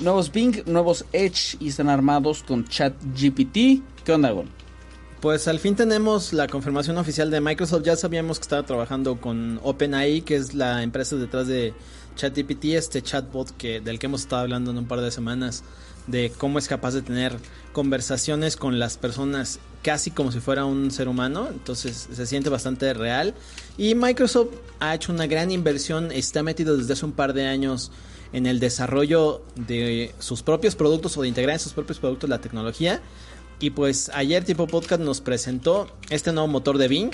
Nuevos Bing, nuevos Edge y están armados con ChatGPT. ¿Qué onda, Gon? Pues al fin tenemos la confirmación oficial de Microsoft. Ya sabíamos que estaba trabajando con OpenAI, que es la empresa detrás de ChatGPT, este chatbot que, del que hemos estado hablando en un par de semanas, de cómo es capaz de tener conversaciones con las personas casi como si fuera un ser humano. Entonces se siente bastante real. Y Microsoft ha hecho una gran inversión, está metido desde hace un par de años en el desarrollo de sus propios productos o de integrar en sus propios productos la tecnología. Y pues ayer Tipo Podcast nos presentó este nuevo motor de Bing,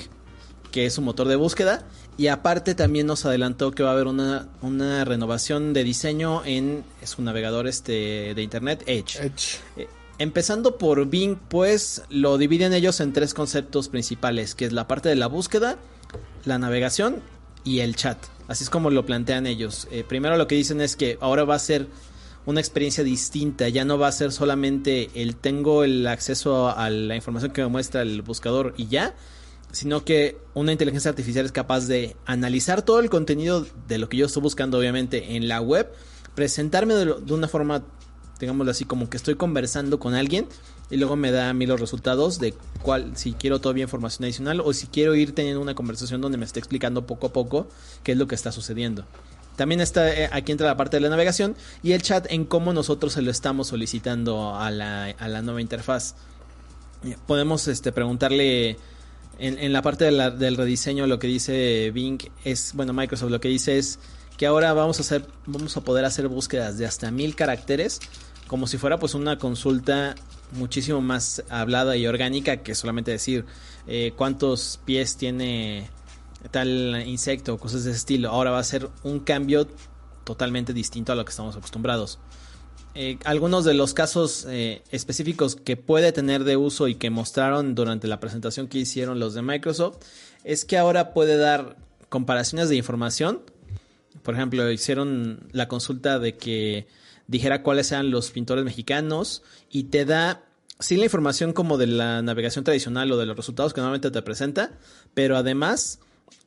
que es un motor de búsqueda. Y aparte también nos adelantó que va a haber una, una renovación de diseño en su navegador este, de internet, Edge. Eh, empezando por Bing, pues lo dividen ellos en tres conceptos principales, que es la parte de la búsqueda, la navegación y el chat. Así es como lo plantean ellos. Eh, primero lo que dicen es que ahora va a ser una experiencia distinta. Ya no va a ser solamente el tengo el acceso a la información que me muestra el buscador y ya. Sino que una inteligencia artificial es capaz de analizar todo el contenido de lo que yo estoy buscando, obviamente, en la web. Presentarme de, de una forma, digámoslo así, como que estoy conversando con alguien y luego me da a mí los resultados de cuál, si quiero todavía información adicional o si quiero ir teniendo una conversación donde me esté explicando poco a poco qué es lo que está sucediendo. También está eh, aquí entra la parte de la navegación y el chat en cómo nosotros se lo estamos solicitando a la, a la nueva interfaz. Podemos este, preguntarle en, la parte del rediseño lo que dice Bing es, bueno, Microsoft lo que dice es que ahora vamos a hacer, vamos a poder hacer búsquedas de hasta mil caracteres como si fuera pues una consulta muchísimo más hablada y orgánica que solamente decir eh, cuántos pies tiene tal insecto o cosas de ese estilo. Ahora va a ser un cambio totalmente distinto a lo que estamos acostumbrados. Eh, algunos de los casos eh, específicos que puede tener de uso y que mostraron durante la presentación que hicieron los de Microsoft es que ahora puede dar comparaciones de información. Por ejemplo, hicieron la consulta de que dijera cuáles eran los pintores mexicanos y te da sí la información como de la navegación tradicional o de los resultados que normalmente te presenta, pero además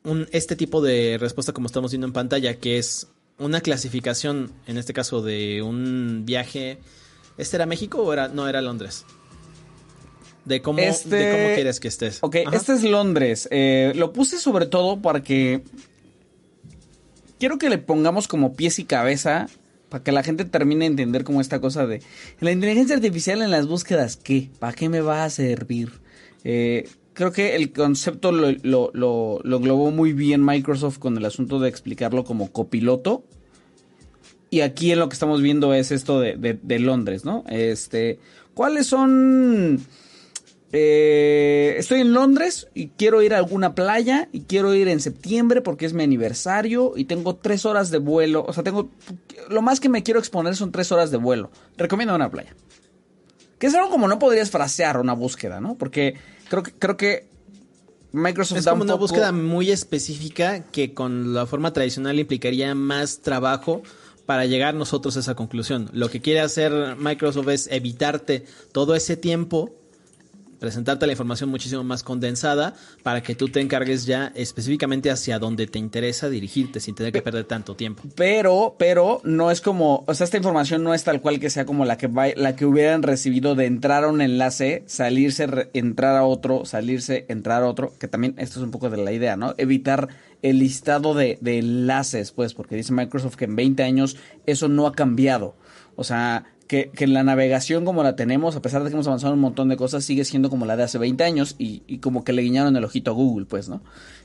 un, este tipo de respuesta como estamos viendo en pantalla, que es una clasificación, en este caso de un viaje, ¿este era México o era, no era Londres? De cómo, Este- de cómo quieres que estés. Ok, Ajá. este es Londres. Eh, lo puse sobre todo para que. Quiero que le pongamos como pies y cabeza. Para que la gente termine de entender como esta cosa de. La inteligencia artificial en las búsquedas, ¿qué? ¿Para qué me va a servir? Eh, creo que el concepto lo, lo, lo, lo englobó muy bien Microsoft con el asunto de explicarlo como copiloto. Y aquí en lo que estamos viendo es esto de, de- de Londres, ¿no? Este. ¿Cuáles son eh, estoy en Londres y quiero ir a alguna playa y quiero ir en septiembre porque es mi aniversario y tengo tres horas de vuelo. O sea, tengo. Lo más que me quiero exponer son tres horas de vuelo. Recomiendo una playa. Que es algo como no podrías frasear una búsqueda, ¿no? Porque creo que, creo que Microsoft Es da como un una poco- búsqueda muy específica que con la forma tradicional implicaría más trabajo para llegar nosotros a esa conclusión. Lo que quiere hacer Microsoft es evitarte todo ese tiempo, presentarte la información muchísimo más condensada para que tú te encargues ya específicamente hacia donde te interesa dirigirte sin tener que perder tanto tiempo. Pero, pero no es como, o sea, esta información no es tal cual que sea como la que va- la que hubieran recibido de entrar a un enlace, salirse, re- entrar a otro, salirse, entrar a otro, que también esto es un poco de la idea, ¿no? Evitar el listado de, de enlaces, pues, porque dice Microsoft que en 20 años eso no ha cambiado. O sea, que, que la navegación como la tenemos, a pesar de que hemos avanzado un montón de cosas, sigue siendo como la de hace 20 años y, y como que le guiñaron el ojito a Google, pues, ¿no?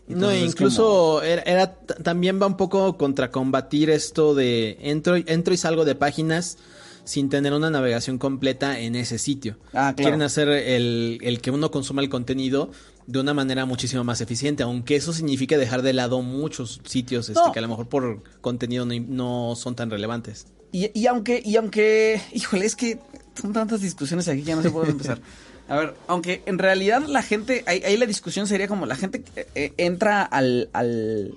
No, Entonces, es incluso era, era también va un poco contra combatir esto de entro, entro y salgo de páginas sin tener una navegación completa en ese sitio. Ah, claro. Quieren hacer el, el que uno consuma el contenido de una manera muchísimo más eficiente, aunque eso significa dejar de lado muchos sitios este, No. que a lo mejor por contenido no, no son tan relevantes. Y, y aunque, y aunque, híjole, es que son tantas discusiones aquí que ya no por dónde empezar. A ver, aunque en realidad la gente, ahí, ahí la discusión sería como la gente eh, eh, entra al, al...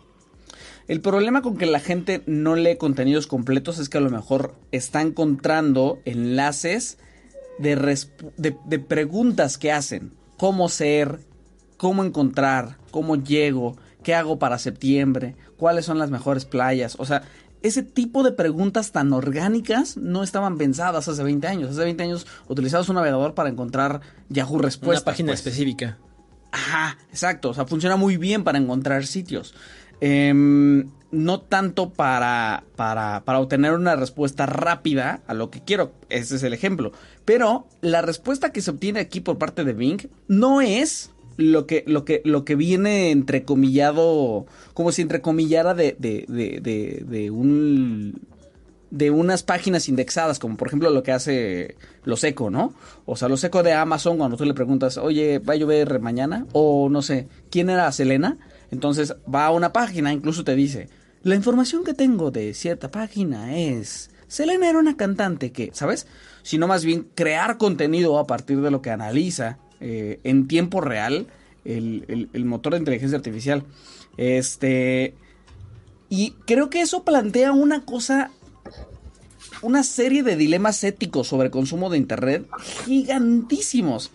El problema con que la gente no lee contenidos completos es que a lo mejor está encontrando enlaces de, de, de preguntas que hacen. ¿Cómo ser? ¿Cómo encontrar? ¿Cómo llego? ¿Qué hago para septiembre? ¿Cuáles son las mejores playas? O sea, ese tipo de preguntas tan orgánicas no estaban pensadas hace 20 años. Hace 20 años utilizabas un navegador para encontrar Yahoo Respuestas. una página pues. específica. Ajá, exacto. O sea, funciona muy bien para encontrar sitios. Em, no tanto para, para, para obtener una respuesta rápida a lo que quiero. Ese es el ejemplo. Pero la respuesta que se obtiene aquí por parte de Bing no es lo que, lo que, lo que viene entrecomillado, como si entrecomillara de, de, de, de, de un de unas páginas indexadas, como por ejemplo lo que hace los eco, ¿no? O sea, los eco de Amazon, cuando tú le preguntas, oye, ¿va a llover mañana? O no sé, ¿quién era Selena? Entonces va a una página, incluso te dice, la información que tengo de cierta página es, Selena era una cantante que, ¿sabes? Sino más bien crear contenido a partir de lo que analiza eh, en tiempo real el, el- motor de inteligencia artificial. Este... Y creo que eso plantea una cosa una serie de dilemas éticos sobre consumo de internet gigantísimos.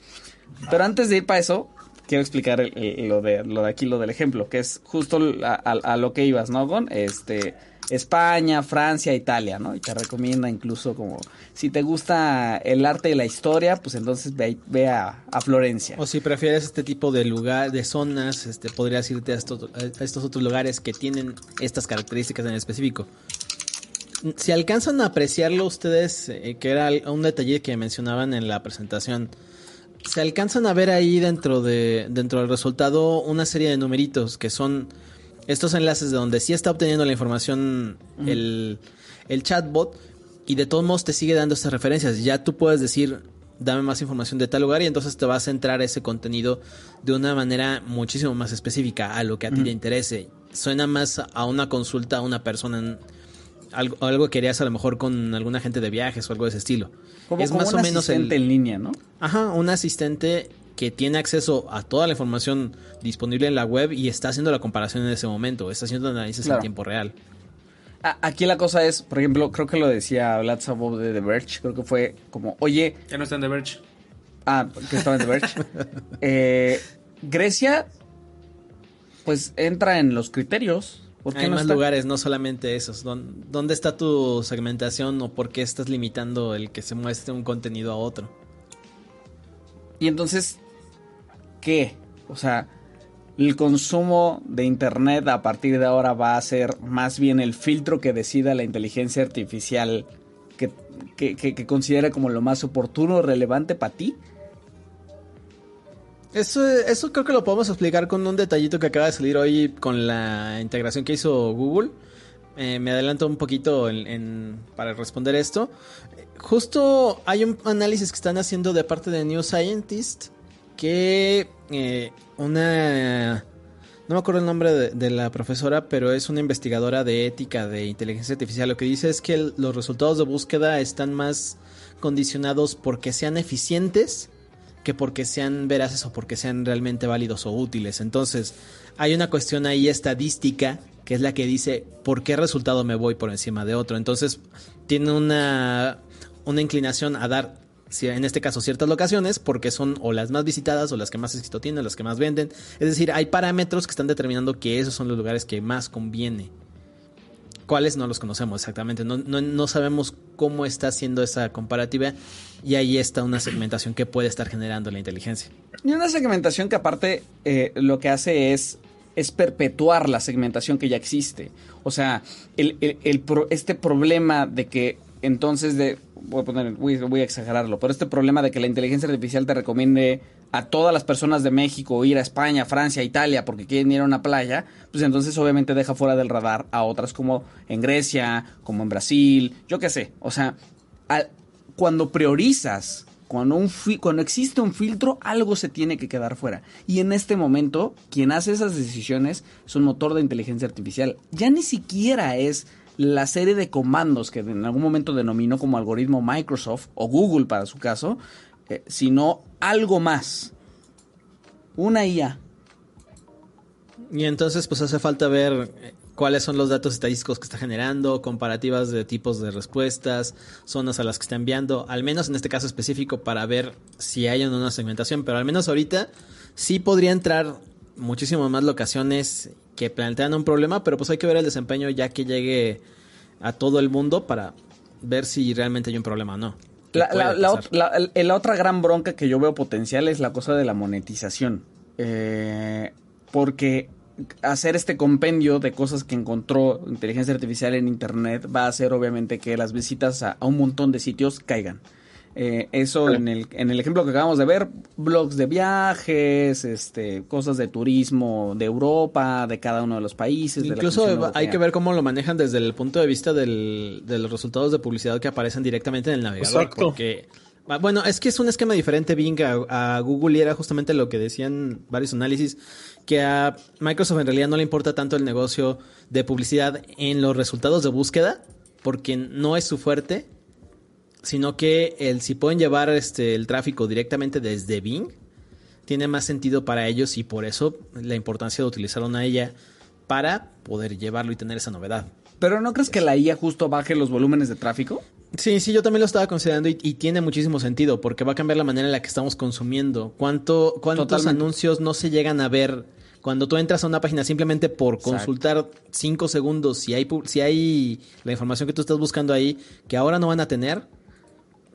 Pero antes de ir para eso, quiero explicar lo, de, lo de aquí, lo del ejemplo, que es justo a, a- a lo que ibas, ¿no, Gon? Este, España, Francia, Italia, ¿no? Y te recomienda incluso como, si te gusta el arte y la historia, pues entonces ve, a, Florencia. O si prefieres este tipo de lugar, de zonas, este, podrías irte a estos otros lugares que tienen estas características en específico. Si alcanzan a apreciarlo ustedes, eh, que era un detalle que mencionaban en la presentación, se alcanzan a ver ahí dentro de dentro del resultado una serie de numeritos que son estos enlaces de donde sí está obteniendo la información el, el chatbot y de todos modos te sigue dando estas referencias. Ya tú puedes decir, dame más información de tal lugar y entonces te va a centrar ese contenido de una manera muchísimo más específica a lo que a ti te interese. Suena más a una consulta a una persona, en- algo, algo que harías a lo mejor con algún agente de viajes o algo de ese estilo. como, es como más un o menos el, asistente en línea, ¿no? Ajá, un asistente que tiene acceso a toda la información disponible en la web y está haciendo la comparación en ese momento, está haciendo análisis Claro. en tiempo real. Aquí la cosa es, por ejemplo, creo que lo decía Vlad Sabov de The Verge, creo que fue como, oye, Ya no está en The Verge. Ah, que estaba en The Verge. Eh, Grecia, pues entra en los criterios. ¿Por qué Hay no más está? lugares, no solamente esos. ¿Dón- ¿Dónde está tu segmentación o por qué estás limitando el que se muestre un contenido a otro? Y entonces, ¿qué? O sea, el consumo de Internet a partir de ahora va a ser más bien el filtro que decida la inteligencia artificial que, que, considera como lo más oportuno o relevante para ti. Eso, eso creo que lo podemos explicar con un detallito que acaba de salir hoy con la integración que hizo Google. Eh, me adelanto un poquito para responder esto. Justo hay un análisis que están haciendo de parte de New Scientist que eh, una... No me acuerdo el nombre de, la profesora, pero es una investigadora de ética de inteligencia artificial. Lo que dice es que los resultados de búsqueda están más condicionados porque sean eficientes que porque sean veraces o porque sean realmente válidos o útiles. Entonces, hay una cuestión ahí estadística que es la que dice por qué resultado me voy por encima de otro. Entonces, tiene una, una inclinación a dar, en este caso, ciertas locaciones porque son o las más visitadas o las que más éxito tienen, las que más venden. Es decir, hay parámetros que están determinando que esos son los lugares que más conviene. ¿Cuáles? No los conocemos exactamente. No, no, no sabemos cómo está haciendo esa comparativa y ahí está una segmentación que puede estar generando la inteligencia. Y una segmentación que aparte eh, lo que hace es, es perpetuar la segmentación que ya existe. O sea, el, el- este problema de que entonces de... Voy a, poner, voy, a exagerarlo, pero este problema de que la inteligencia artificial te recomiende a todas las personas de México ir a España, Francia, Italia porque quieren ir a una playa, pues entonces obviamente deja fuera del radar a otras como en Grecia, como en Brasil, yo qué sé. O sea, cuando priorizas Cuando, un cuando existe un filtro, algo se tiene que quedar fuera. Y en este momento, quien hace esas decisiones es un motor de inteligencia artificial. Ya ni siquiera es la serie de comandos que en algún momento denominó como algoritmo Microsoft o Google para su caso, eh, sino algo más. Una IA. Y entonces pues hace falta ver eh, cuáles son los datos estadísticos que está generando, comparativas de tipos de respuestas, zonas a las que está enviando, al menos en este caso específico para ver si hay una segmentación, pero al menos ahorita sí podría entrar muchísimas más locaciones que plantean un problema, pero pues hay que ver el desempeño ya que llegue a todo el mundo para ver si realmente hay un problema o no. La, otra gran bronca que yo veo potencial es la cosa de la monetización. Eh, porque hacer este compendio de cosas que encontró inteligencia artificial en Internet va a hacer obviamente que las visitas a un montón de sitios caigan. Eh, eso en el, en el ejemplo que acabamos de ver, blogs de viajes, este, cosas de turismo de Europa, de cada uno de los países. Incluso hay que ver cómo lo manejan desde el punto de vista del, de los resultados de publicidad que aparecen directamente en el navegador. Porque, ah, bueno, es que es un esquema diferente Bing a, a Google y era justamente lo que decían varios análisis, que a Microsoft en realidad no le importa tanto el negocio de publicidad en los resultados de búsqueda, porque no es su fuerte sino que el, si pueden llevar este, el tráfico directamente desde Bing, tiene más sentido para ellos y por eso la importancia de utilizar una IA para poder llevarlo y tener esa novedad. Pero ¿no crees que la IA justo baje los volúmenes de tráfico? Sí, sí, yo también lo estaba considerando y, tiene muchísimo sentido porque va a cambiar la manera en la que estamos consumiendo. ¿Cuánto, ¿Cuántos anuncios no se llegan a ver cuando tú entras a una página simplemente por consultar cinco segundos si hay, si hay la información que tú estás buscando ahí que ahora no van a tener?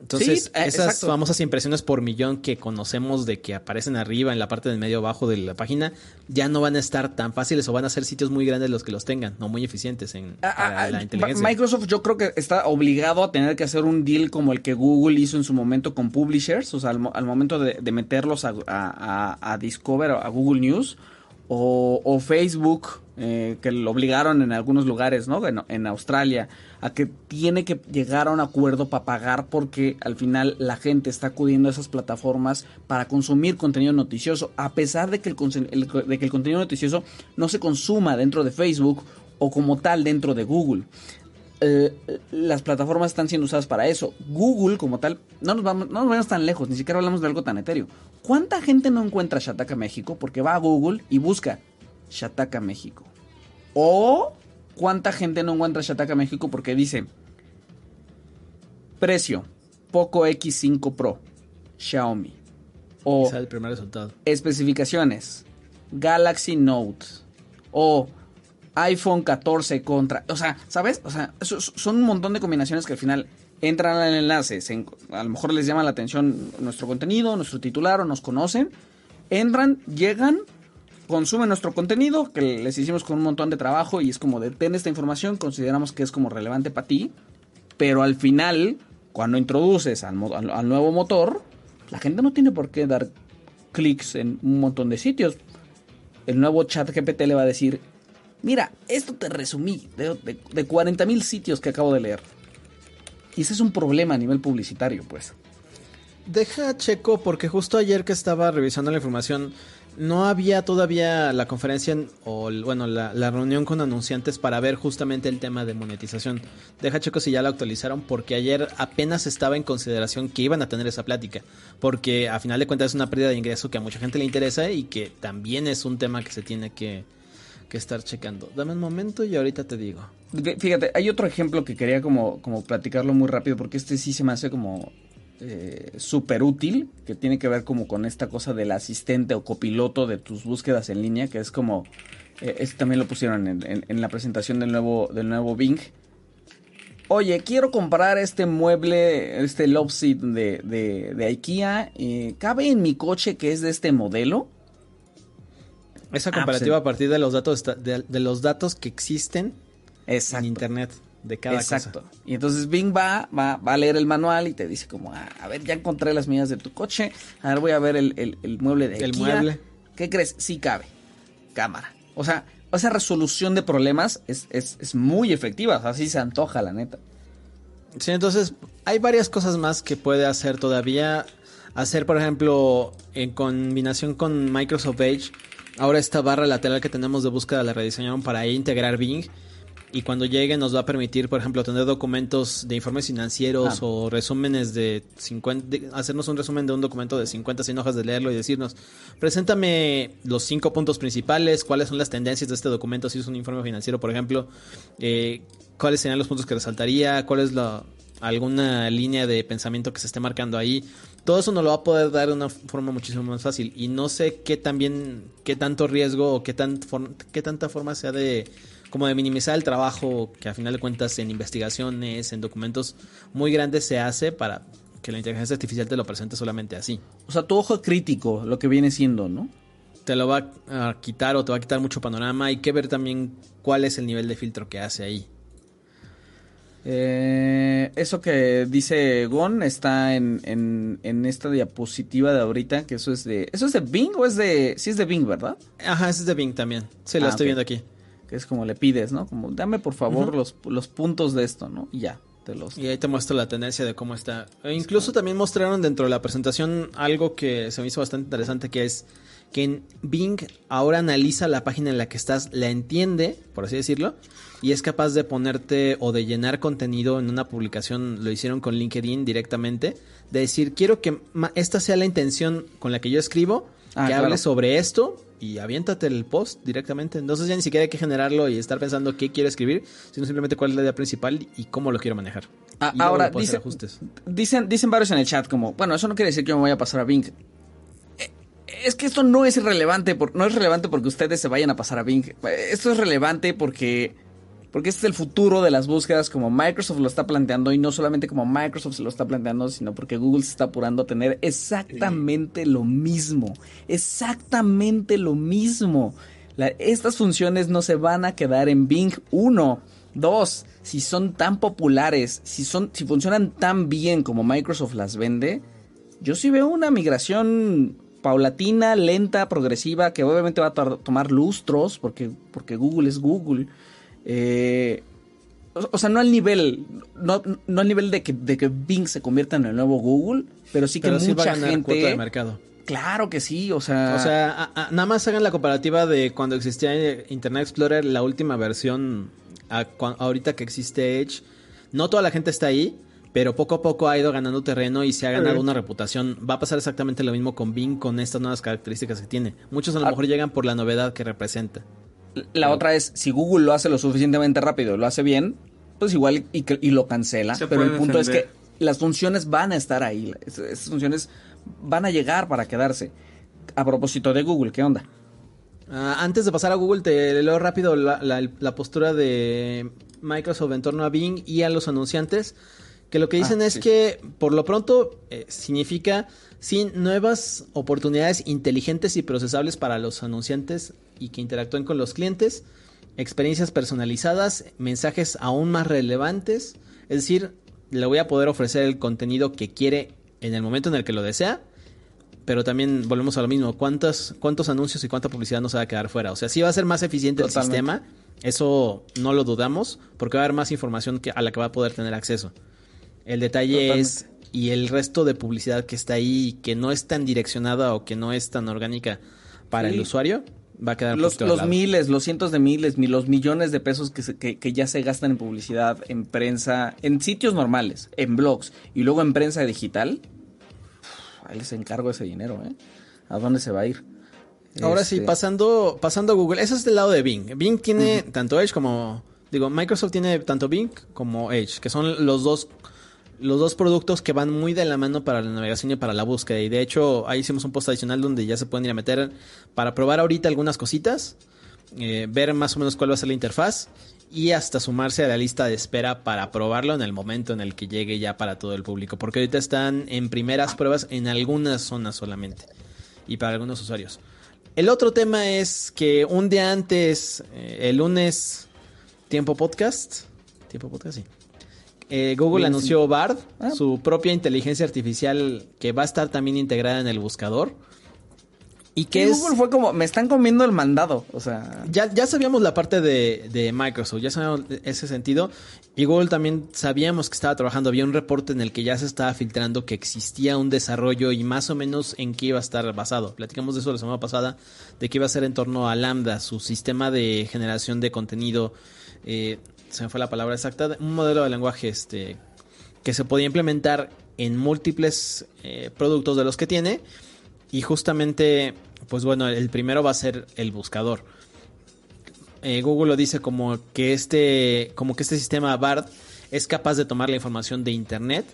Entonces, eh, esas famosas impresiones por millón que conocemos de que aparecen arriba en la parte del medio abajo de la página, ya no van a estar tan fáciles o van a ser sitios muy grandes los que los tengan, no muy eficientes en ah, ah, la inteligencia. Microsoft yo creo que está obligado a tener que hacer un deal como el que Google hizo en su momento con publishers, o sea, al, momento de, meterlos a, a, a Discover, a Google News, o, Facebook, eh, que lo obligaron en algunos lugares, ¿no? En, Australia, a que tiene que llegar a un acuerdo para pagar porque al final la gente está acudiendo a esas plataformas para consumir contenido noticioso, a pesar de que el, de que el contenido noticioso no se consuma dentro de Facebook o como tal dentro de Google. Eh, las plataformas están siendo usadas para eso. Google, como tal, no nos, vamos, no nos vayamos tan lejos, ni siquiera hablamos de algo tan etéreo. ¿Cuánta gente no encuentra Shataka México porque va a Google y busca Shataka México? O cuánta gente no encuentra Shataka México porque dice precio Poco X5 Pro Xiaomi o el primer resultado. especificaciones Galaxy Note o iPhone 14 contra. O sea, ¿sabes? O sea, son un montón de combinaciones que al final entran al enlace. a lo mejor les llama la atención nuestro contenido, nuestro titular o nos conocen. Entran, llegan, consumen nuestro contenido que les hicimos con un montón de trabajo y es como de ten esta información, consideramos que es como relevante para ti. Pero al final, cuando introduces al, al nuevo motor, la gente no tiene por qué dar clics en un montón de sitios. El nuevo chat GPT le va a decir, Mira, esto te resumí de, de, 40 mil sitios que acabo de leer. Y ese es un problema a nivel publicitario, pues. Deja checo, porque justo ayer que estaba revisando la información, no había todavía la conferencia o, bueno, la, reunión con anunciantes para ver justamente el tema de monetización. Deja checo si ya la actualizaron, porque ayer apenas estaba en consideración que iban a tener esa plática. Porque a final de cuentas es una pérdida de ingreso que a mucha gente le interesa y que también es un tema que se tiene que, que estar checando. Dame un momento y ahorita te digo. Fíjate, hay otro ejemplo que quería como, como platicarlo muy rápido porque este sí se me hace como eh, súper útil, que tiene que ver como con esta cosa del asistente o copiloto de tus búsquedas en línea, que es como, eh, este también lo pusieron en, la presentación del nuevo, del nuevo Bing. Oye, quiero comprar este mueble, este love de, de IKEA. Eh, ¿Cabe en mi coche que es de este modelo? Esa comparativa a partir de los datos de, los datos que existen en internet de cada Exacto. Y entonces Bing va, va, va, a leer el manual y te dice como, ah, a ver, ya encontré las medidas de tu coche, a ver, voy a ver el, mueble de El mueble. ¿Qué crees? Sí cabe. Cámara. O sea, esa resolución de problemas es, es muy efectiva, así se antoja, la neta. Sí, entonces hay varias cosas más que puede hacer todavía. hacer, por ejemplo, en combinación con Microsoft Edge, ahora esta barra lateral que tenemos de búsqueda la rediseñaron para integrar Bing. Y cuando llegue nos va a permitir, por ejemplo, tener documentos de informes financieros Ah. o resúmenes de 50, de- hacernos un resumen de un documento de 50, 100 hojas de leerlo y decirnos, preséntame los cinco puntos principales, cuáles son las tendencias de este documento, si es un informe financiero, por ejemplo, eh, cuáles serían los puntos que resaltaría, cuál es la, alguna línea de pensamiento que se esté marcando ahí. Todo eso nos lo va a poder dar de una forma muchísimo más fácil. Y no sé qué también, qué tanto riesgo o qué, tan qué tanta forma sea de como de minimizar el trabajo que a final de cuentas en investigaciones, en documentos muy grandes se hace para que la inteligencia artificial te lo presente solamente así. O sea, tu ojo crítico, lo que viene siendo, ¿no? Te lo va a quitar o te va a quitar mucho panorama. Hay que ver también cuál es el nivel de filtro que hace ahí. Eh, eso que dice Gon está en, en, en esta diapositiva de ahorita, que eso es de... ¿Eso es de Bing o es de... Sí es de Bing, ¿verdad? Ajá, ese es de Bing también. Sí, lo Ah, estoy viendo aquí. Que es como le pides, ¿no? Como, dame por favor los, los puntos de esto, ¿no? Y ya, te los... Y ahí te muestro la tendencia de cómo está. E incluso también mostraron dentro de la presentación algo que se me hizo bastante interesante, que es que en Bing ahora analiza la página en la que estás, la entiende, por así decirlo, y es capaz de ponerte o de llenar contenido en una publicación, lo hicieron con LinkedIn directamente, de decir, quiero que esta sea la intención con la que yo escribo, Ah, que claro. hable sobre esto y aviéntate el post directamente. Entonces ya ni siquiera hay que generarlo y estar pensando qué quiero escribir, sino simplemente cuál es la idea principal y cómo lo quiero manejar. Ah, ahora, le puedes hacer dice- ajustes. Dicen, dicen varios en el chat como, bueno, eso no quiere decir que yo me vaya a pasar a Bing. Es que esto no es irrelevante, por- no es relevante porque ustedes se vayan a pasar a Bing. Esto es relevante porque, porque este es el futuro de las búsquedas como Microsoft lo está planteando y no solamente como Microsoft se lo está planteando, sino porque Google se está apurando a tener exactamente lo mismo. Exactamente lo mismo. Estas funciones no se van a quedar en Bing 1. Dos, si son tan populares, si son, si funcionan tan bien como Microsoft las vende, yo sí veo una migración paulatina, lenta, progresiva, que obviamente va a tomar lustros, porque, porque Google es Google. Eh, o, o sea, no al nivel, no, no al nivel de que, de que Bing se convierta en el nuevo Google, pero sí que Pero sí va a mucha ganar cuota de gente. mercado. Claro que sí, o sea. O sea, a- a- nada más hagan la comparativa de cuando existía eh, Internet Explorer, la última versión, a ahorita que existe Edge. No toda la gente está ahí, pero poco a poco ha ido ganando terreno y se ha ganado una reputación. Va a pasar exactamente lo mismo con Bing, con estas nuevas características que tiene. Muchos a lo Ah. mejor llegan por la novedad que representa. La otra es, si Google lo hace lo suficientemente rápido, lo hace bien, pues igual y, lo cancela. Se Pero el punto es que las funciones van a estar ahí. Es- Esas funciones van a llegar para quedarse. A propósito de Google, ¿qué onda? Ah, antes de pasar a Google, te leo rápido la, la- la postura de Microsoft en torno a Bing y a los anunciantes. Que lo que dicen Ah, es sí. que por lo pronto eh, significa sin nuevas oportunidades inteligentes y procesables para los anunciantes y que interactúen con los clientes, experiencias personalizadas, mensajes aún más relevantes. Es decir, le voy a poder ofrecer el contenido que quiere en el momento en el que lo desea pero también volvemos a lo mismo, ¿cuántos, cuántos anuncios y cuánta publicidad nos va a quedar fuera? O sea, sí va a ser más eficiente Totalmente. el sistema, eso no lo dudamos, porque va a haber más información que, a la que va a poder tener acceso. El detalle Totalmente. es, y el resto de publicidad que está ahí, que no es tan direccionada o que no es tan orgánica para Sí. el usuario, va a quedar Los, los miles, los cientos de miles, mi- los millones de pesos que, se- que, que ya se gastan en publicidad, en prensa, en sitios normales, en blogs y luego en prensa digital, ahí les encargo ese dinero, ¿eh? ¿A dónde se va a ir? Ahora sí, Este, pasando, pasando a Google, ese es del lado de Bing. Bing tiene tanto Edge como, digo, Microsoft tiene tanto Bing como Edge, que son los dos, los dos productos que van muy de la mano para la navegación y para la búsqueda. Y de hecho, ahí hicimos un post adicional donde ya se pueden ir a meter para probar ahorita algunas cositas, eh, ver más o menos cuál va a ser la interfaz y hasta sumarse a la lista de espera para probarlo en el momento en el que llegue ya para todo el público. Porque ahorita están en primeras pruebas en algunas zonas solamente y para algunos usuarios. El otro tema es que un día antes, eh, el lunes, Tiempo Podcast, Tiempo Podcast, sí. Eh, Google Bien, anunció Bard, Ah. su propia inteligencia artificial que va a estar también integrada en el buscador. Y Que que es... Google fue como, me están comiendo el mandado. O sea, Ya, ya sabíamos la parte de, de Microsoft, ya sabíamos ese sentido. Y Google también sabíamos que estaba trabajando. Había un reporte en el que ya se estaba filtrando que existía un desarrollo y más o menos en qué iba a estar basado. Platicamos de eso la semana pasada, de que iba a ser en torno a Lambda, su sistema de generación de contenido. eh, se me fue la palabra exacta. Un modelo de lenguaje este, que se podía implementar en múltiples eh, productos de los que tiene. Y justamente, pues bueno, el primero va a ser el buscador. Eh, Google lo dice como que este, como que este sistema BARD es capaz de tomar la información de Internet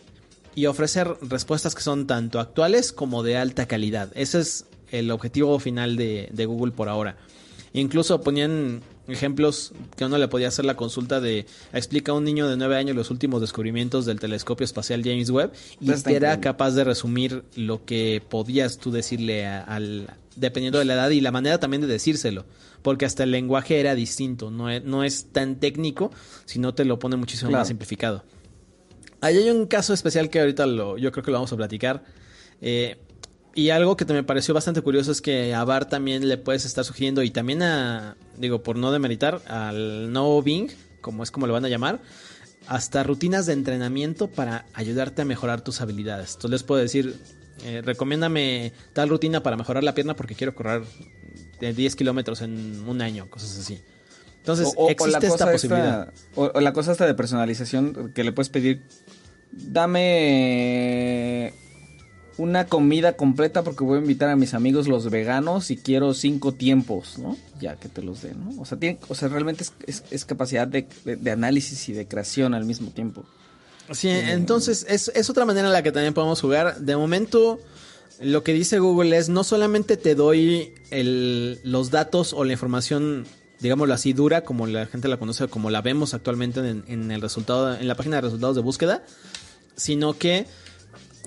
y ofrecer respuestas que son tanto actuales como de alta calidad. Ese es el objetivo final de, de Google por ahora. Incluso ponían ejemplos que uno le podía hacer la consulta de explica a un niño de 9 años los últimos descubrimientos del telescopio espacial James Webb y era capaz de resumir lo que podías tú decirle a- al dependiendo de la edad y la manera también de decírselo, porque hasta el lenguaje era distinto, no es, no es tan técnico, sino te lo pone muchísimo Claro. más simplificado. Ahí hay un caso especial que ahorita lo, yo creo que lo vamos a platicar. Eh, y algo que te me pareció bastante curioso es que a Bar también le puedes estar sugiriendo y también a, digo, por no demeritar, al nuevo Bing, como es como lo van a llamar, hasta rutinas de entrenamiento para ayudarte a mejorar tus habilidades. Entonces les puedo decir, eh, recomiéndame tal rutina para mejorar la pierna porque quiero correr de 10 kilómetros en un año, cosas así. Entonces o, o- o existe la esta posibilidad. esta, o, la cosa esta de personalización que le puedes pedir, dame una comida completa porque voy a invitar a mis amigos los veganos y quiero cinco tiempos, ¿no? Ya que te los den, ¿no? O sea, tiene, o sea realmente es, es- es capacidad de, de- de análisis y de creación al mismo tiempo. Sí, entonces es, es otra manera en la que también podemos jugar. De momento, lo que dice Google es no solamente te doy el- los datos o la información, digámoslo así, dura, como la gente la conoce, como la vemos actualmente en, en el resultado, en la página de resultados de búsqueda, sino que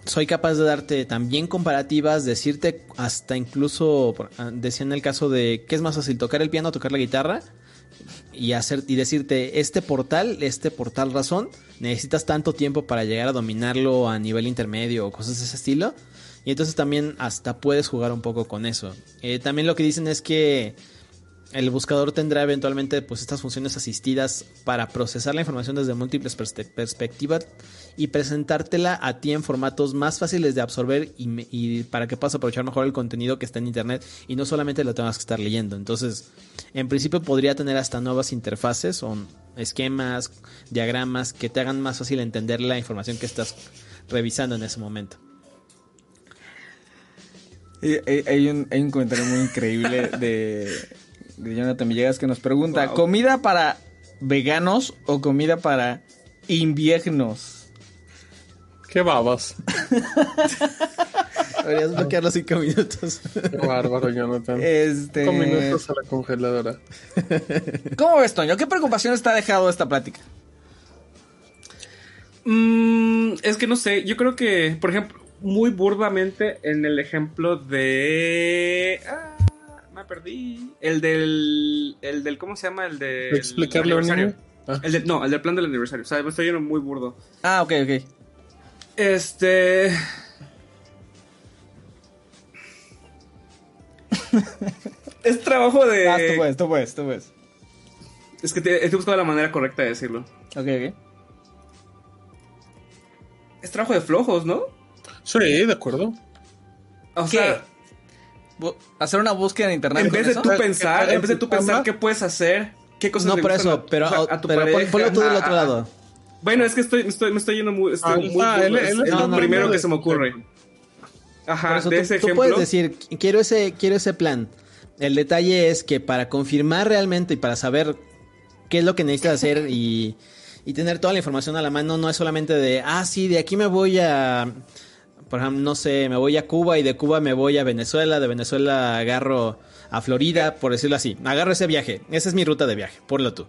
soy capaz de darte también comparativas, decirte hasta incluso, ah, decía en el caso de qué es más fácil, tocar el piano o tocar la guitarra, y hacer y decirte este portal, este portal razón, necesitas tanto tiempo para llegar a dominarlo a nivel intermedio o cosas de ese estilo. Y entonces también hasta puedes jugar un poco con eso. Eh, también lo que dicen es que el buscador tendrá eventualmente pues estas funciones asistidas para procesar la información desde múltiples perspe- perspectivas y presentártela a ti en formatos más fáciles de absorber y, para que puedas aprovechar mejor el contenido que está en internet y no solamente lo tengas que estar leyendo. Entonces, en principio podría tener hasta nuevas interfaces o esquemas, diagramas que te hagan más fácil entender la información que estás revisando en ese momento. Eh, un, hay un comentario muy increíble de, de Jonathan Villegas que nos pregunta, Wow. ¿comida para veganos o comida para inviernos? Qué babas. Deberías bloquear los cinco minutos. Qué bárbaro, Jonathan. Este... Cinco minutos a la congeladora. ¿Cómo ves, Toño? ¿Qué preocupación está dejado esta plática? Mm, es que no sé, yo creo que, por ejemplo, muy burdamente en el ejemplo de... Ah, perdí. El del... El del ¿Cómo se llama? El del... ¿Explicarle aniversario. Ah. El del- no, el del plan del aniversario. O sea, me estoy yendo muy burdo. Ah, ok, ok. Este... es trabajo de... Ah, tú puedes, tú puedes, tú puedes. Es que te, estoy buscando la manera correcta de decirlo. Ok, ok. Es trabajo de flojos, ¿no? Sí, de acuerdo. O ¿Qué? sea, ¿Hacer una búsqueda en internet en vez de eso? tú ¿Que- pensar, en vez de tú pensar qué puedes hacer, qué cosas No por eso, pero, o sea, a tu pero pon- pareja. ponlo tú del Ah, otro ah, lado. Bueno, es que estoy, me estoy, me estoy yendo muy, estoy Ah, muy ah, él- es, él es está lo primero que se me ocurre. Ajá, eso de tú, ese tú ejemplo. puedes decir, quiero ese, quiero ese plan. El detalle es que para confirmar realmente y para saber qué es lo que necesitas hacer y, y tener toda la información a la mano, no es solamente de, ah, sí, de aquí me voy a, por ejemplo, no sé, me voy a Cuba y de Cuba me voy a Venezuela, de Venezuela agarro a Florida, por decirlo así. Agarro ese viaje, esa es mi ruta de viaje, ponlo tú.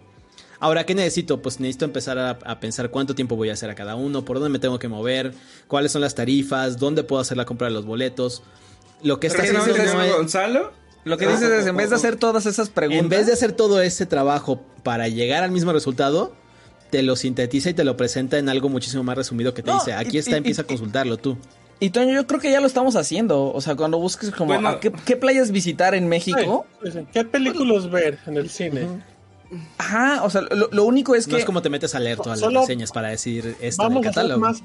Ahora, ¿qué necesito? Pues necesito empezar a, a pensar cuánto tiempo voy a hacer a cada uno, por dónde me tengo que mover, cuáles son las tarifas, dónde puedo hacer la compra de los boletos. Lo que está ¿Qué haciendo no Gonzalo? Lo que dices es, en vez de hacer todas esas preguntas... en vez de hacer todo ese trabajo para llegar al mismo resultado, te lo sintetiza y te lo presenta en algo muchísimo más resumido que te No, dice, aquí y- está, y- empieza y- a consultarlo tú. Y Toño, yo creo que ya lo estamos haciendo. O sea, cuando busques como Bueno. ¿a qué, qué playas visitar en México. Sí, sí, sí. ¿Qué películas ver en el cine? Ajá, o sea, lo, lo único es No que. es como te metes a leer todas las reseñas para decir esto en el Vamos a hacer catálogo. más.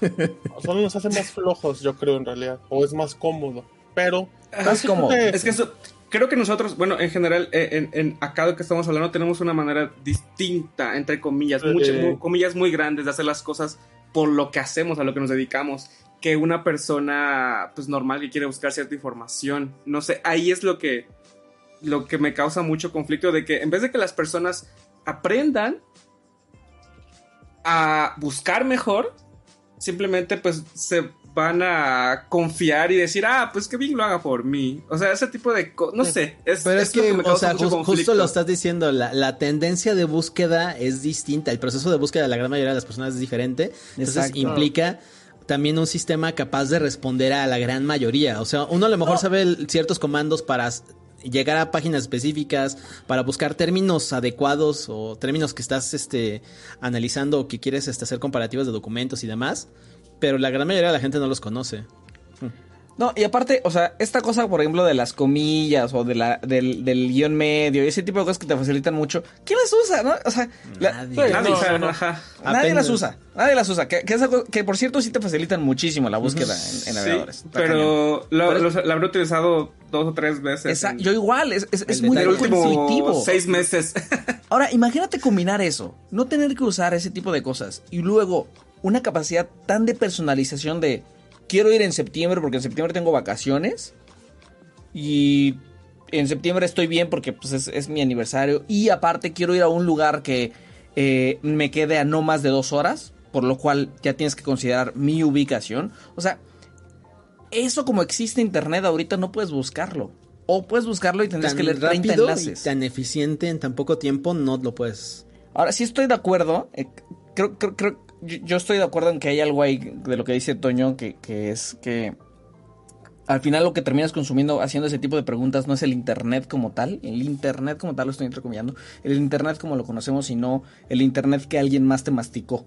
Solo nos hace más flojos, yo creo, en realidad. O es más cómodo. Pero. Más cómodo. que- Es que eso, creo que nosotros, bueno, en general, eh, en, en acá de que estamos hablando, tenemos una manera distinta, entre comillas, muchas mu- comillas muy grandes de hacer las cosas por lo que hacemos, a lo que nos dedicamos, que una persona, pues normal que quiere buscar cierta información. No sé, ahí es lo que, lo que me causa mucho conflicto de que en vez de que las personas aprendan a buscar mejor, simplemente pues se van a confiar y decir, ah, pues que bien lo haga por mí. O sea, ese tipo de cosas, no sé. Es, Pero es que, me o sea, justo lo estás diciendo, la, la tendencia de búsqueda es distinta, el proceso de búsqueda de la gran mayoría de las personas es diferente, entonces Exacto. implica también un sistema capaz de responder a la gran mayoría, o sea, uno a lo mejor sabe ciertos comandos para llegar a páginas específicas, para buscar términos adecuados o términos que estás este, analizando o que quieres este, hacer comparativas de documentos y demás, pero la gran mayoría de la gente no los conoce. No, y aparte, o sea, esta cosa, por ejemplo, de las comillas o de la, del, del guion medio y ese tipo de cosas que te facilitan mucho, ¿quién las usa, no? O sea, la- Nadie. No, no, ajá. nadie las usa. Nadie las usa. Que, que, esa co- que, por cierto sí te facilitan muchísimo la búsqueda en, en navegadores. Pero lo, Pero lo- la habré utilizado dos o tres veces. Esa- en- yo igual, es, es, muy intuitivo. seis meses. Ahora, imagínate combinar eso, no tener que usar ese tipo de cosas y luego una capacidad tan de personalización de quiero ir en septiembre porque en septiembre tengo vacaciones y en septiembre estoy bien porque pues, es, es mi aniversario y aparte quiero ir a un lugar que eh, me quede a no más de dos horas, por lo cual ya tienes que considerar mi ubicación. O sea, eso como existe internet ahorita no puedes buscarlo. O puedes buscarlo y tendrás que leer 30 rápido y enlaces. tan eficiente en tan poco tiempo no lo puedes Ahora, sí estoy de acuerdo. eh, creo, creo, creo- yo, yo estoy de acuerdo en que hay algo ahí de lo que dice Toño, que, que es que al final lo que terminas consumiendo haciendo ese tipo de preguntas no es el Internet como tal. El Internet como tal lo estoy entrecomillando. El Internet como lo conocemos, sino el Internet que alguien más te masticó.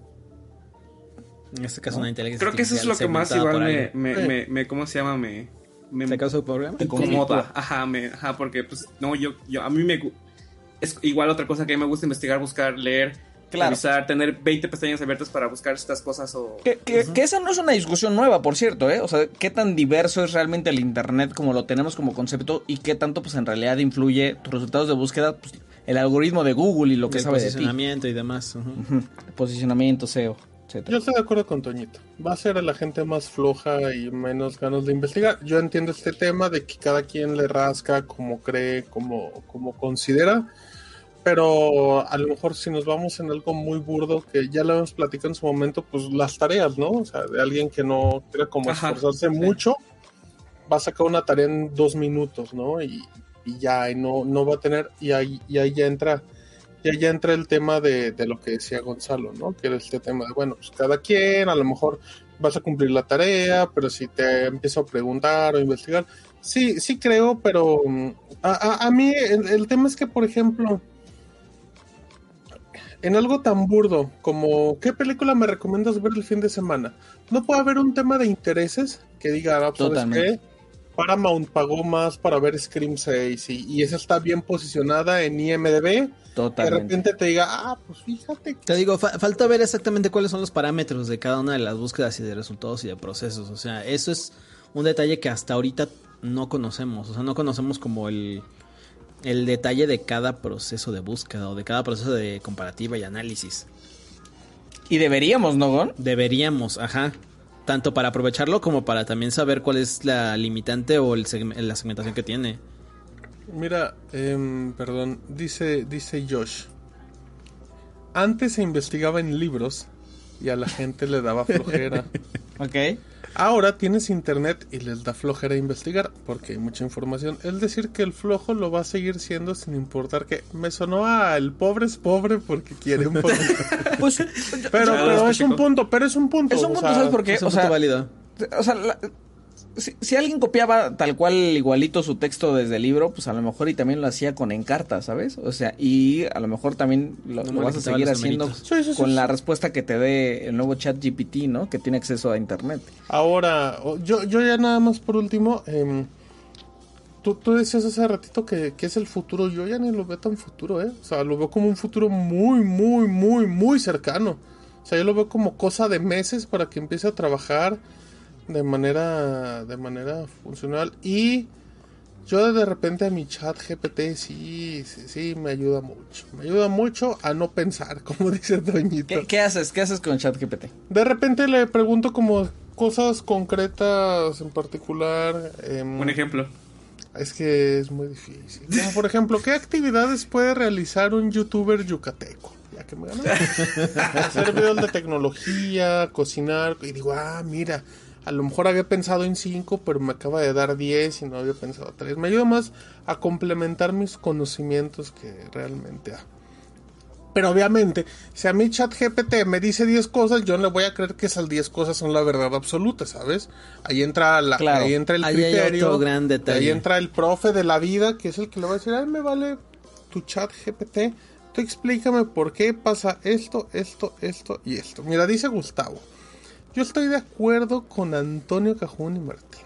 En este caso, una inteligencia Creo que eso es lo que más igual me, me, me, me- ¿cómo se llama? Me, me, ¿Se causa un problema? Te incomoda. Ajá, me, ajá, porque pues no, yo, yo, a mí me es igual otra cosa que a mí me gusta investigar, buscar, leer, Claro. revisar, tener 20 pestañas abiertas para buscar estas cosas o... Que, que- que esa no es una discusión nueva, por cierto, ¿eh? O sea, qué tan diverso es realmente el Internet como lo tenemos como concepto y qué tanto, pues, en realidad influye tus resultados de búsqueda, pues, el algoritmo de Google y lo que el sabe de ti. posicionamiento y demás. Posicionamiento, SEO, etcétera. Yo estoy de acuerdo con Toñito. Va a ser a la gente más floja y menos ganas de investigar. Yo entiendo este tema de que cada quien le rasca como cree, como, como considera. Pero a lo mejor si nos vamos en algo muy burdo, que ya lo hemos platicado en su momento, pues las tareas, ¿no? O sea, de alguien que no quiere como Ajá, esforzarse sí. mucho, va a sacar una tarea en dos minutos, ¿no? Y, y ya, y no, no va a tener, y ahí, y ahí ya entra y ahí ya entra el tema de, de lo que decía Gonzalo, ¿no? Que era este tema de, bueno, pues cada quien, a lo mejor vas a cumplir la tarea, pero si te empiezo a preguntar o investigar, sí, sí creo, pero mm, a, a- a mí el, el tema es que, por ejemplo, en algo tan burdo como ¿qué película me recomiendas ver el fin de semana? No puede haber un tema de intereses que diga, ah, pues, ¿sabes Totalmente. qué? Paramount pagó más para ver Scream 6 y, y esa está bien posicionada en IMDB de Totalmente. repente te diga, ah, pues fíjate. Te digo, fa- falta ver exactamente cuáles son los parámetros de cada una de las búsquedas y de resultados y de procesos. O sea, eso es un detalle que hasta ahorita no conocemos. O sea, no conocemos como el, el detalle de cada proceso de búsqueda o de cada proceso de comparativa y análisis. Y deberíamos, ¿no, Gon? Deberíamos, ajá. Tanto para aprovecharlo como para también saber cuál es la limitante o el segme- la segmentación que tiene. Mira, em, perdón, dice, dice Josh. Antes se investigaba en libros y a la gente le daba flojera. Ok. Ahora tienes internet y les da flojera investigar porque hay mucha información. Es decir, que el flojo lo va a seguir siendo sin importar que me sonó a el pobre es pobre porque quiere un poco. Pues, pero pero es un punto, pero es un punto. es un o punto, sea, ¿sabes por qué? Es un O sea, punto válido. o sea, la- si, si alguien copiaba tal cual igualito su texto desde el libro, pues a lo mejor y también lo hacía con encarta, ¿sabes? O sea, y a lo mejor también lo, No lo le vas a seguir haciendo numeritos. Sí, sí, sí, con sí. la respuesta que te dé el nuevo chat GPT, ¿no? Que tiene acceso a internet. Ahora, yo, yo ya nada más por último, em, tú, tú decías hace ratito que, que es el futuro, yo ya ni lo veo tan futuro, ¿eh? O sea, lo veo como un futuro muy, muy, muy, muy cercano. O sea, yo lo veo como cosa de meses para que empiece a trabajar de manera, de manera funcional y yo de repente a mi chat GPT sí, sí, sí, me ayuda mucho. Me ayuda mucho a no pensar, como dice Doñito. ¿Qué, qué haces? ¿Qué haces con ChatGPT? De repente le pregunto como cosas concretas en particular. em, Un ejemplo. es que es muy difícil. Como por ejemplo, ¿qué actividades puede realizar un youtuber yucateco? Ya que me ganó. Hacer videos de tecnología, cocinar. Y digo, ah, mira, a lo mejor había pensado en 5, pero me acaba de dar 10 y no había pensado 3. Me ayuda más a complementar mis conocimientos que realmente a. Pero obviamente, si a mi chat GPT me dice 10 cosas, yo no le voy a creer que esas 10 cosas son la verdad absoluta, ¿sabes? Ahí entra, la, Claro. ahí entra el Ahí criterio. gran. Ahí entra el profe de la vida, que es el que le va a decir, ay, me vale tu chat GPT. Tú explícame por qué pasa esto, esto, esto y esto. Mira, dice Gustavo. Yo estoy de acuerdo con Antonio Cajún y Martín.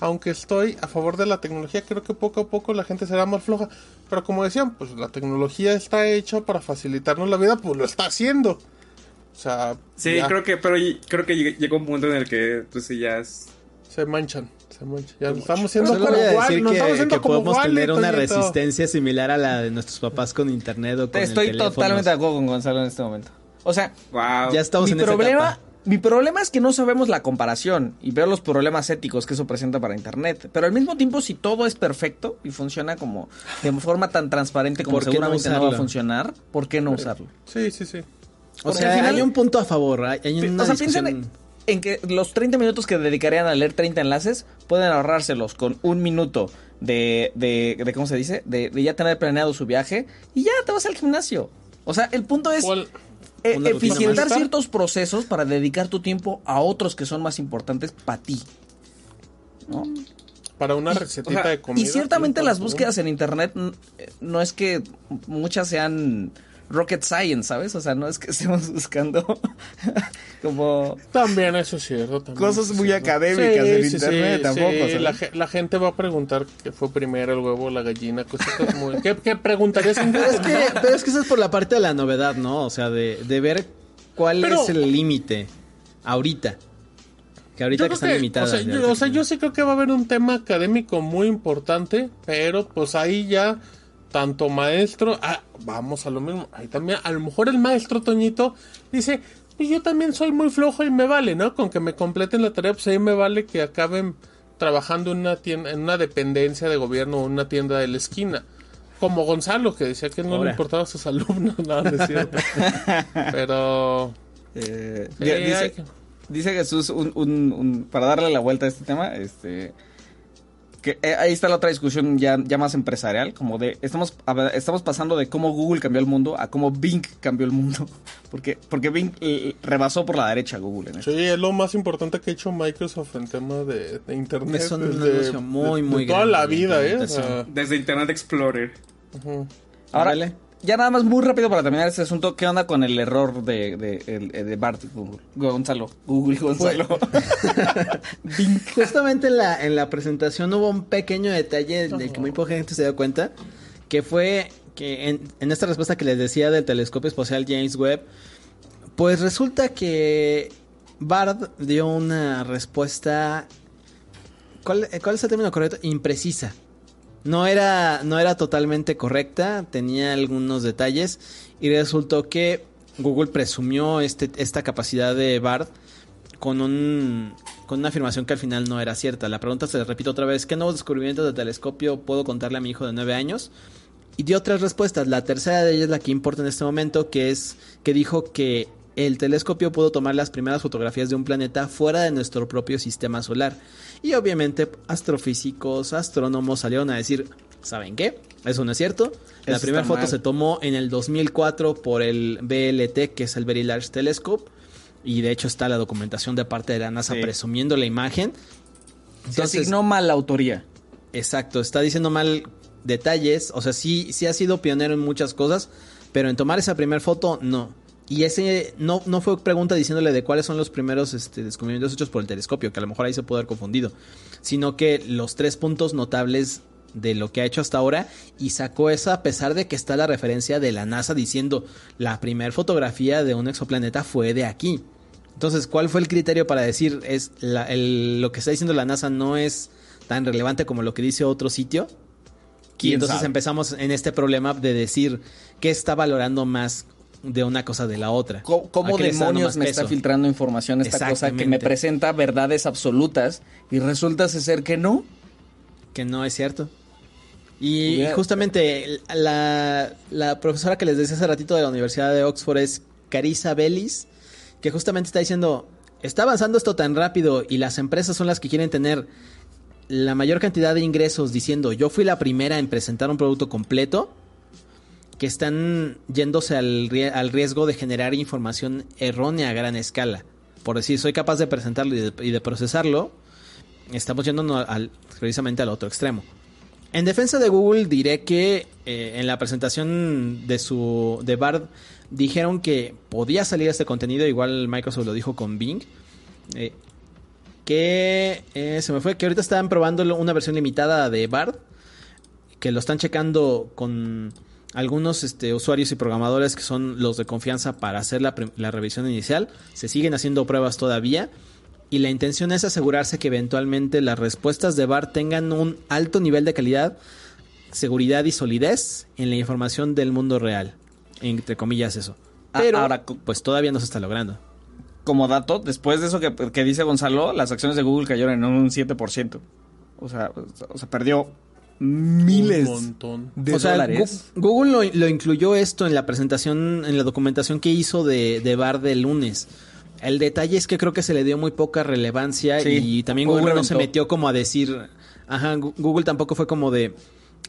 Aunque estoy a favor de la tecnología, creo que poco a poco la gente será más floja. Pero como decían, pues la tecnología está hecha para facilitarnos la vida, pues lo está haciendo. O sea, Sí, ya creo que, pero creo que llegó un punto en el que, pues sí, ya es... se manchan, se manchan. Ya estamos siendo como voy a igual, decir nos estamos que, que podemos igual, tener una resistencia similar a la de nuestros papás con internet o con el Estoy teléfono. totalmente de acuerdo con Gonzalo en este momento. O sea, Wow. Ya estamos mi en esa problema, etapa. Mi problema es que no sabemos la comparación y veo los problemas éticos que eso presenta para internet. Pero al mismo tiempo, si todo es perfecto y funciona como de forma tan transparente como ¿Por qué no seguramente no, va a usarlo? funcionar, ¿por qué no usarlo? Sí, sí, sí. O Porque sea, final- hay un punto a favor. Hay, hay una o sea, piensen en, en que los 30 minutos que dedicarían a leer 30 enlaces pueden ahorrárselos con un minuto de, de, de ¿cómo se dice? De, de ya tener planeado su viaje y ya te vas al gimnasio. O sea, el punto es ¿Cuál? Eh, rutina eficientar ciertos procesos para dedicar tu tiempo a otros que son más importantes para ti. ¿no? Para una recetita o sea, de comida. Y ciertamente las búsquedas en internet mm, eh, no es que muchas sean rocket science, ¿sabes? O sea, no es que estemos buscando como. También eso es cierto. también Cosas muy cierto. académicas en internet tampoco, sí, ¿sabes? La, ge- la gente va a preguntar qué fue primero el huevo o la gallina. Cositas muy... ¿Qué, qué preguntarías Pero es, que, pero es que eso es por la parte de la novedad, ¿no? O sea, de, de ver cuál Pero- es el límite ahorita. Que ahorita que están limitadas. O sea, ya yo, ahorita o sea, que- yo sí creo que va a haber un tema académico muy importante, pero pues ahí ya, tanto maestro, ah, vamos a lo mismo, ahí también, a lo mejor el maestro Toñito dice, pues yo también soy muy flojo y me vale, ¿no? Con que me completen la tarea, pues ahí me vale que acaben trabajando en una tienda, en una dependencia de gobierno o una tienda de la esquina. Como Gonzalo, que decía que no le importaba a sus alumnos, nada, es cierto. Pero... Eh, hay dice, que- dice Jesús, un, un- un- para darle la vuelta a este tema, este que eh, ahí está la otra discusión ya, ya más empresarial, como de estamos estamos pasando de cómo Google cambió el mundo a cómo Bing cambió el mundo, porque porque Bing eh, rebasó por la derecha a Google en. Sí, es lo más importante que ha hecho Microsoft en tema de, de internet. Es un desde- anuncio muy, de- muy de toda grande la de vida, ¿eh? Desde Internet Explorer. Ahora. Ya nada más muy rápido para terminar este asunto, ¿qué onda con el error de, de, Bart Google? Gonzalo, Google Gonzalo. Justamente en la, en la presentación hubo un pequeño detalle del que muy poca gente se dio cuenta, que fue que en, en esta respuesta que les decía del telescopio espacial James Webb, pues resulta que Bard dio una respuesta, ¿cuál, cuál es el término correcto? Imprecisa. No era, no era totalmente correcta, tenía algunos detalles y resultó que Google presumió este, esta capacidad de Bard con, un, con una afirmación que al final no era cierta. La pregunta se repite otra vez, ¿qué nuevos descubrimientos de telescopio puedo contarle a mi hijo de 9 años? Y dio tres respuestas. La tercera de ellas es la que importa en este momento, que es que dijo que el telescopio pudo tomar las primeras fotografías de un planeta fuera de nuestro propio sistema solar. Y obviamente astrofísicos, astrónomos salieron a decir, ¿saben qué? Eso no es cierto. La Eso primera foto mal. se tomó en el 2004 por el BLT, que es el Very Large Telescope. Y de hecho está la documentación de parte de la NASA Sí. presumiendo la imagen. Se Entonces- asignó mal la autoría. Exacto, está diciendo mal detalles. O sea, sí, sí ha sido pionero en muchas cosas, pero en tomar esa primera foto, no. Y ese no, no fue pregunta diciéndole de cuáles son los primeros este, descubrimientos hechos por el telescopio, que a lo mejor ahí se puede haber confundido. Sino que los tres puntos notables de lo que ha hecho hasta ahora y sacó eso a pesar de que está la referencia de la NASA diciendo la primera fotografía de un exoplaneta fue de aquí. Entonces, ¿cuál fue el criterio para decir es la- el- lo que está diciendo la NASA no es tan relevante como lo que dice otro sitio? Y ¿Quién entonces sabe? empezamos en este problema de decir qué está valorando más de una cosa de la otra. ¿Cómo, cómo ¿A qué le está dando demonios me está filtrando información esta cosa que me presenta verdades absolutas y resulta ser que no? Que no es cierto. Y justamente la, la profesora que les decía hace ratito de la Universidad de Oxford es Carissa Bellis, que justamente está diciendo, está avanzando esto tan rápido y las empresas son las que quieren tener la mayor cantidad de ingresos diciendo, yo fui la primera en presentar un producto completo, que están yéndose al, rie- al riesgo de generar información errónea a gran escala. Por decir, soy capaz de presentarlo y de, procesarlo, estamos yendo al, precisamente al otro extremo. En defensa de Google diré que eh, en la presentación de su de Bard dijeron que podía salir este contenido, igual Microsoft lo dijo con Bing. eh, que eh, se me fue que ahorita estaban probando una versión limitada de Bard que lo están checando con algunos este, usuarios y programadores que son los de confianza para hacer la, revisión inicial. Se siguen haciendo pruebas todavía. Y la intención es asegurarse que eventualmente las respuestas de BAR tengan un alto nivel de calidad, seguridad y solidez en la información del mundo real. Entre comillas eso. Ah, Pero ahora, pues todavía no se está logrando. Como dato, después de eso que, que dice Gonzalo, las acciones de Google cayeron en un 7%. O sea, o sea perdió miles Un montón. de o sea, dólares. Google lo, lo incluyó esto en la presentación, en la documentación que hizo de, de Bar del lunes. El detalle es que creo que se le dio muy poca relevancia Sí, y también Google Google no se metió como a decir, ajá, Google tampoco fue como de,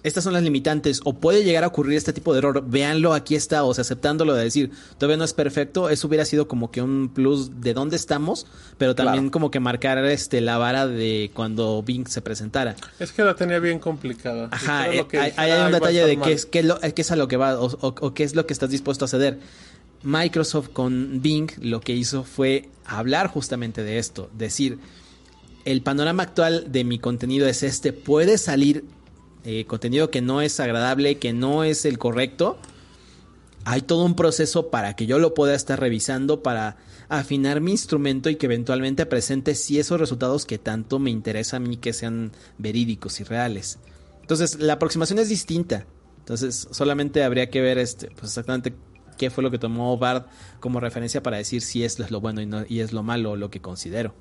estas son las limitantes, o puede llegar a ocurrir este tipo de error, véanlo, aquí está, o sea, aceptándolo de decir, todavía no es perfecto, eso hubiera sido como que un plus de dónde estamos, pero también Claro. como que marcar este la vara de cuando Bing se presentara. Es que la tenía bien complicada. Ajá, eh, que hay, hay un detalle de qué es, qué es lo- qué es a lo que va o, o- o qué es lo que estás dispuesto a ceder. Microsoft con Bing lo que hizo fue hablar justamente de esto, decir, el panorama actual de mi contenido es este, puede salir eh, contenido que no es agradable, que no es el correcto. Hay todo un proceso para que yo lo pueda estar revisando, para afinar mi instrumento y que eventualmente presente sí esos resultados que tanto me interesa a mí que sean verídicos y reales. Entonces, la aproximación es distinta. Entonces, solamente habría que ver este, pues exactamente qué fue lo que tomó Bard como referencia para decir si es lo bueno y, no- y es lo malo lo que considero.